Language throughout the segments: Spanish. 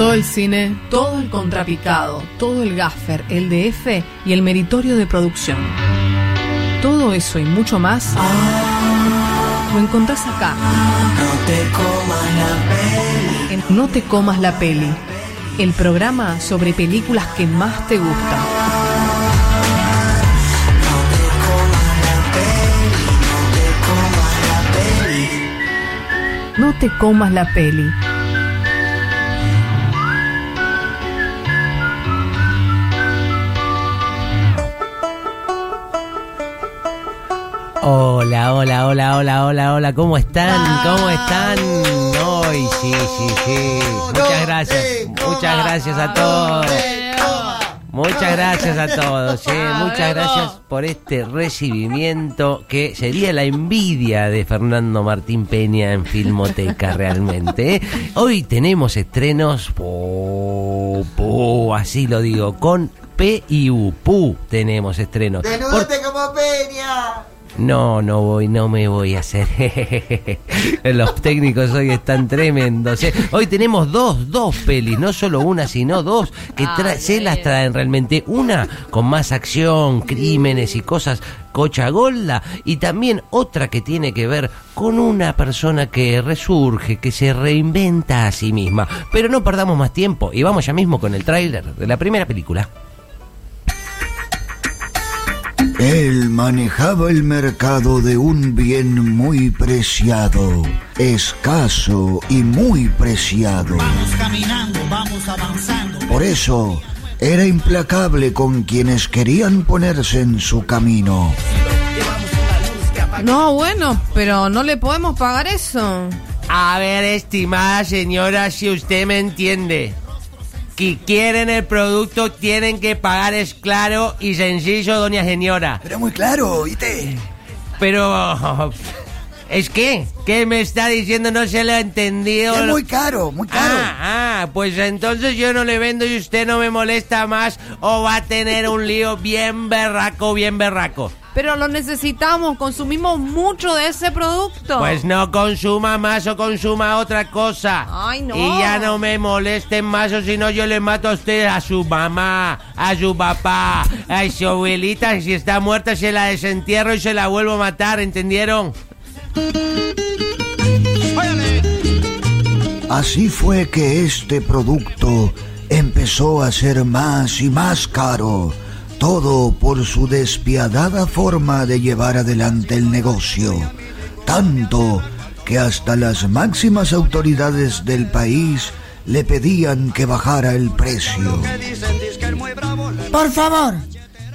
Todo el cine, todo el contrapicado, todo el gaffer, el DF y el meritorio de producción. Todo eso y mucho más lo encontrás acá. No te comas la peli. En No te comas la peli, el programa sobre películas que más te gustan. No te comas la peli. Hola, hola, hola, hola, hola, hola, ¿cómo están? ¿Cómo están? Hoy sí, sí, sí. Muchas gracias, muchas gracias a todos. Muchas gracias a todos, eh. muchas gracias por este recibimiento que sería la envidia de Fernando Martín Peña en Filmoteca realmente. eh. Hoy tenemos estrenos, po, po, así lo digo, con P y U, PU tenemos estrenos. Por- ¡Desnúdate como Peña! No, no voy, no me voy a hacer. Los técnicos hoy están tremendos. ¿eh? Hoy tenemos dos, dos pelis, no solo una, sino dos, que tra- se las traen realmente. Una con más acción, crímenes y cosas cocha golda, y también otra que tiene que ver con una persona que resurge, que se reinventa a sí misma. Pero no perdamos más tiempo y vamos ya mismo con el tráiler de la primera película. Él manejaba el mercado de un bien muy preciado, escaso y muy preciado. Vamos caminando, vamos avanzando. Por eso, era implacable con quienes querían ponerse en su camino. No, bueno, pero no le podemos pagar eso. A ver, estimada señora, si usted me entiende. Que quieren el producto, tienen que pagar, es claro y sencillo, doña señora. Pero muy claro, ¿viste? Pero... ¿Es que? ¿Qué me está diciendo? No se lo ha entendido. Es muy caro, muy caro. Ah, ah, pues entonces yo no le vendo y usted no me molesta más o va a tener un lío bien berraco, bien berraco. Pero lo necesitamos, consumimos mucho de ese producto. Pues no consuma más o consuma otra cosa. Ay, no. Y ya no me molesten más o si no yo le mato a usted a su mamá, a su papá, a su abuelita. y Si está muerta se la desentierro y se la vuelvo a matar, ¿entendieron? Así fue que este producto empezó a ser más y más caro, todo por su despiadada forma de llevar adelante el negocio, tanto que hasta las máximas autoridades del país le pedían que bajara el precio. Por favor,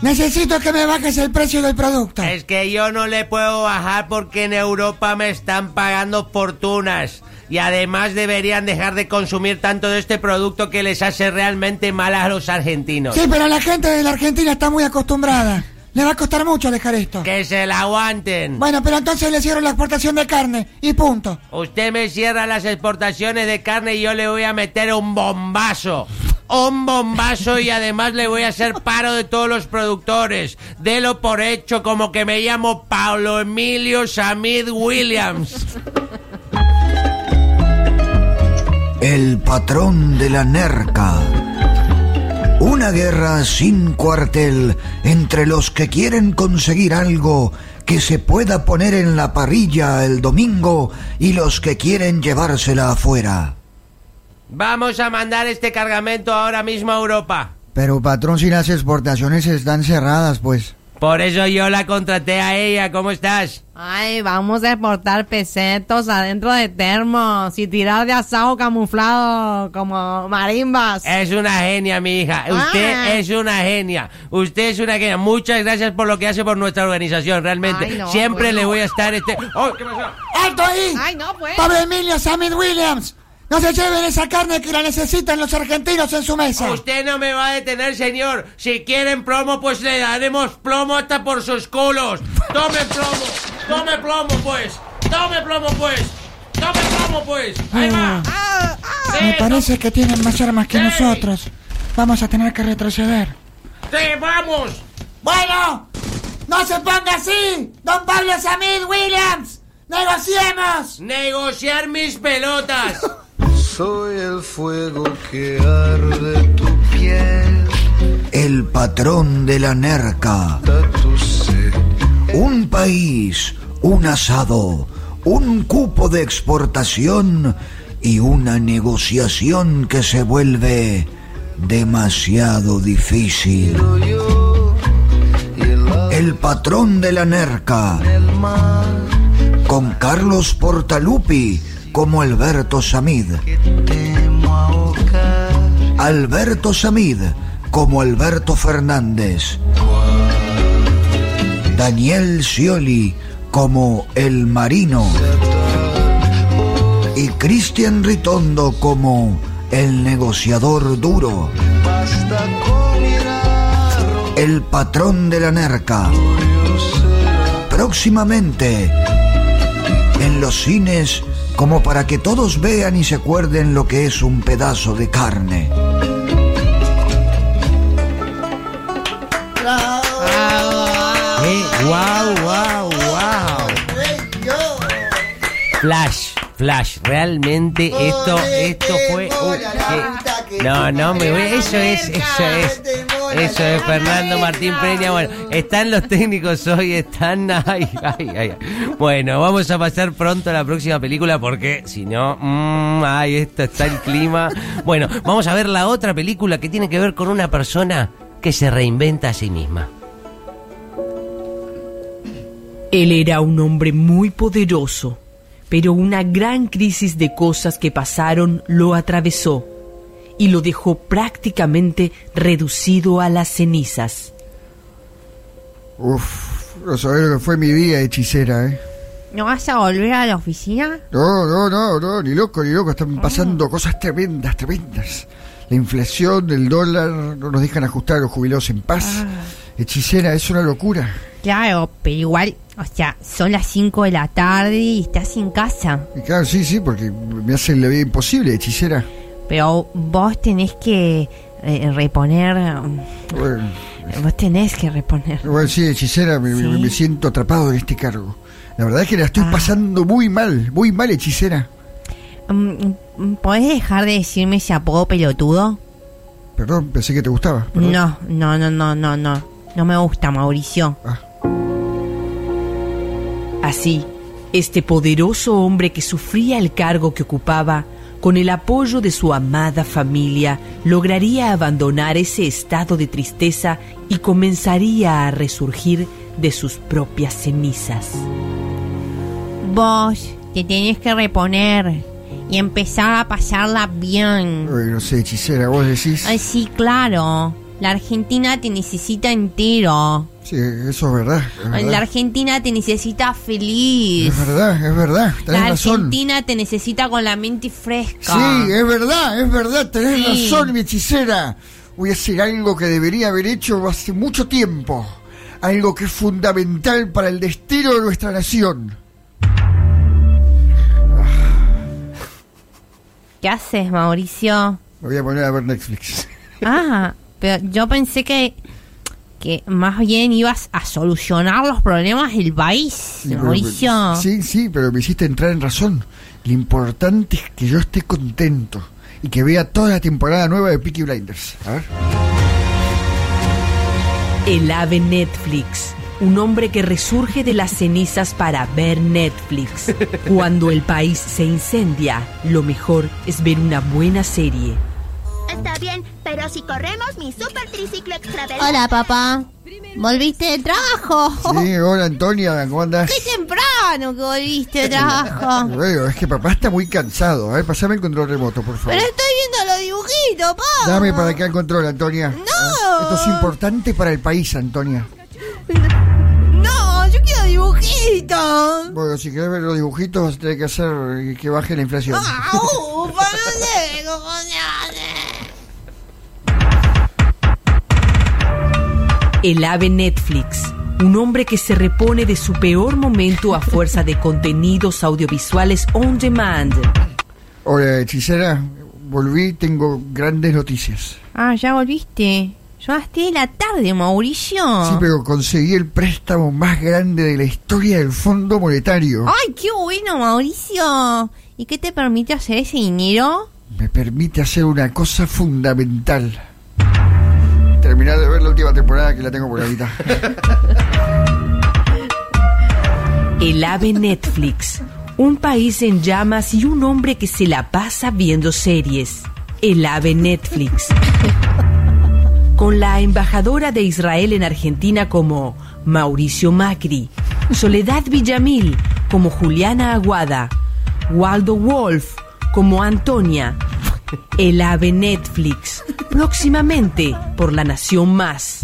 necesito que me bajes el precio del producto. Es que yo no le puedo bajar porque en Europa me están pagando fortunas. Y además deberían dejar de consumir tanto de este producto que les hace realmente mal a los argentinos. Sí, pero la gente de la Argentina está muy acostumbrada. Le va a costar mucho dejar esto. Que se la aguanten. Bueno, pero entonces le cierro la exportación de carne y punto. Usted me cierra las exportaciones de carne y yo le voy a meter un bombazo. Un bombazo y además le voy a hacer paro de todos los productores. Delo por hecho como que me llamo Pablo Emilio Samid Williams. El patrón de la NERCA. Una guerra sin cuartel entre los que quieren conseguir algo que se pueda poner en la parrilla el domingo y los que quieren llevársela afuera. Vamos a mandar este cargamento ahora mismo a Europa. Pero patrón, si las exportaciones están cerradas, pues. Por eso yo la contraté a ella. ¿Cómo estás? Ay, vamos a exportar pesetos adentro de termos y tirar de asado camuflado como marimbas. Es una genia, mi hija. Usted Ah. es una genia. Usted es una genia. Muchas gracias por lo que hace por nuestra organización, realmente. Ay, no, Siempre bueno. le voy a estar este. ¡Oh, qué pasó! ¡Alto ahí! Ay, no, pues. Pablo Emilio Samid Williams. No se lleven esa carne que la necesitan los argentinos en su mesa. Usted no me va a detener, señor. Si quieren plomo, pues le daremos plomo hasta por sus culos. Tome plomo. Tome plomo, pues. Tome plomo, pues. Tome plomo, pues. Ahí va. Sí, Me parece que tienen más armas que Sí. nosotros. Vamos a tener que retroceder. Sí, vamos. Bueno, no se ponga así, don Pablo Samid Williams. Negociemos. Negociar mis pelotas. soy el fuego que arde tu piel. El patrón de la nerca. Un país, un asado, un cupo de exportación y una negociación que se vuelve demasiado difícil. El patrón de la nerca, con Carlos Portalupi como Alberto Samid. Alberto Samid como Alberto Fernández. Daniel Scioli como El Marino. Y Cristian Ritondo como El Negociador Duro. El patrón de la nerca. Próximamente en los cines como para que todos vean y se acuerden lo que es un pedazo de carne. Eh, wow, wow, wow. Flash, flash, realmente esto, esto fue un- que- no, no me voy, eso es, eso es, eso es Fernando Martín Peña. Bueno, están los técnicos hoy, están, ay, ay, ay. Bueno, vamos a pasar pronto a la próxima película porque si no, mm, ay, esto está el clima. Bueno, vamos a ver la otra película que tiene que ver con una persona que se reinventa a sí misma. Él era un hombre muy poderoso, pero una gran crisis de cosas que pasaron lo atravesó y lo dejó prácticamente reducido a las cenizas. Uf, no sabés lo que fue mi vida, hechicera, ¿eh? ¿No vas a volver a la oficina? No, no, no, no, ni loco, ni loco. Están pasando cosas tremendas, tremendas. La inflación, el dólar, no nos dejan ajustar a los jubilados en paz. Hechicera, es una locura. Claro, pero igual, o sea, son las 5 de la tarde y estás en casa. Y claro, sí, sí, porque me hace la vida imposible, hechicera. Pero vos tenés que eh, reponer. Bueno, Vos tenés que reponer. bueno, sí, hechicera, me, me- Sí. me siento atrapado en este cargo. La verdad es que la estoy Ah. pasando muy mal, muy mal, hechicera. Mm, mm, ¿Podés dejar de decirme ese apodo pelotudo? Perdón, pensé que te gustaba. perdón. No, no, no, no, no, no. No me gusta, Mauricio. Ah, Así, este poderoso hombre que sufría el cargo que ocupaba, con el apoyo de su amada familia, lograría abandonar ese estado de tristeza y comenzaría a resurgir de sus propias cenizas. Vos te tenés que reponer y empezar a pasarla bien. ay, no sé, hechicera, vos decís. Ay, sí, claro. La Argentina te necesita entero. Sí, eso es verdad. Es La Argentina te necesita feliz. es verdad, es verdad. Tenés La razón. Argentina te necesita con la mente fresca. Sí, es verdad, es verdad, tenés Sí. razón, mi hechicera. Voy a hacer algo que debería haber hecho hace mucho tiempo. Algo que es fundamental para el destino de nuestra nación. ¿Qué haces, Mauricio? Me voy a poner a ver Netflix. Ah, pero yo pensé que que más bien ibas a solucionar los problemas del país, Sí, pero- Mauricio. Sí, sí, pero me hiciste entrar en razón. Lo importante es que yo esté contento y que vea toda la temporada nueva de Peaky Blinders. A ver. El ave Netflix, un hombre que resurge de las cenizas para ver Netflix. Cuando el país se incendia, lo mejor es ver una buena serie. Está bien, pero si corremos mi super triciclo extra Hola, papá. ¿Volviste del trabajo? Sí, hola Antonia, ¿cómo andás? Qué temprano que volviste del trabajo. Bueno, es que papá está muy cansado. A ver, pasame el control remoto, por favor. Pero estoy viendo los dibujitos, papá. Dame para acá el control, Antonia. No. Esto es importante para el país, Antonia. No, yo quiero dibujitos. Bueno, si querés ver los dibujitos, vas a tener que hacer que baje la inflación. Pa, no sé cómo El ave Netflix, un hombre que se repone de su peor momento a fuerza de contenidos audiovisuales on demand. Hola, hechicera. Volví, tengo grandes noticias. Ah, ya volviste. Yo hasta la tarde, Mauricio. Sí, pero conseguí el préstamo más grande de la historia del Fondo Monetario. Ay, qué bueno, Mauricio. ¿Y qué te permite hacer ese dinero? me permite hacer una cosa fundamental. Terminar de ver la última temporada que la tengo por mitad. El ave Netflix. Un país en llamas y un hombre que se la pasa viendo series. El ave Netflix. Con la embajadora de Israel en Argentina como Mauricio Macri. Soledad Villamil como Juliana Aguada. Waldo Wolf como Antonia. El ave Netflix. Próximamente por La Nación Más.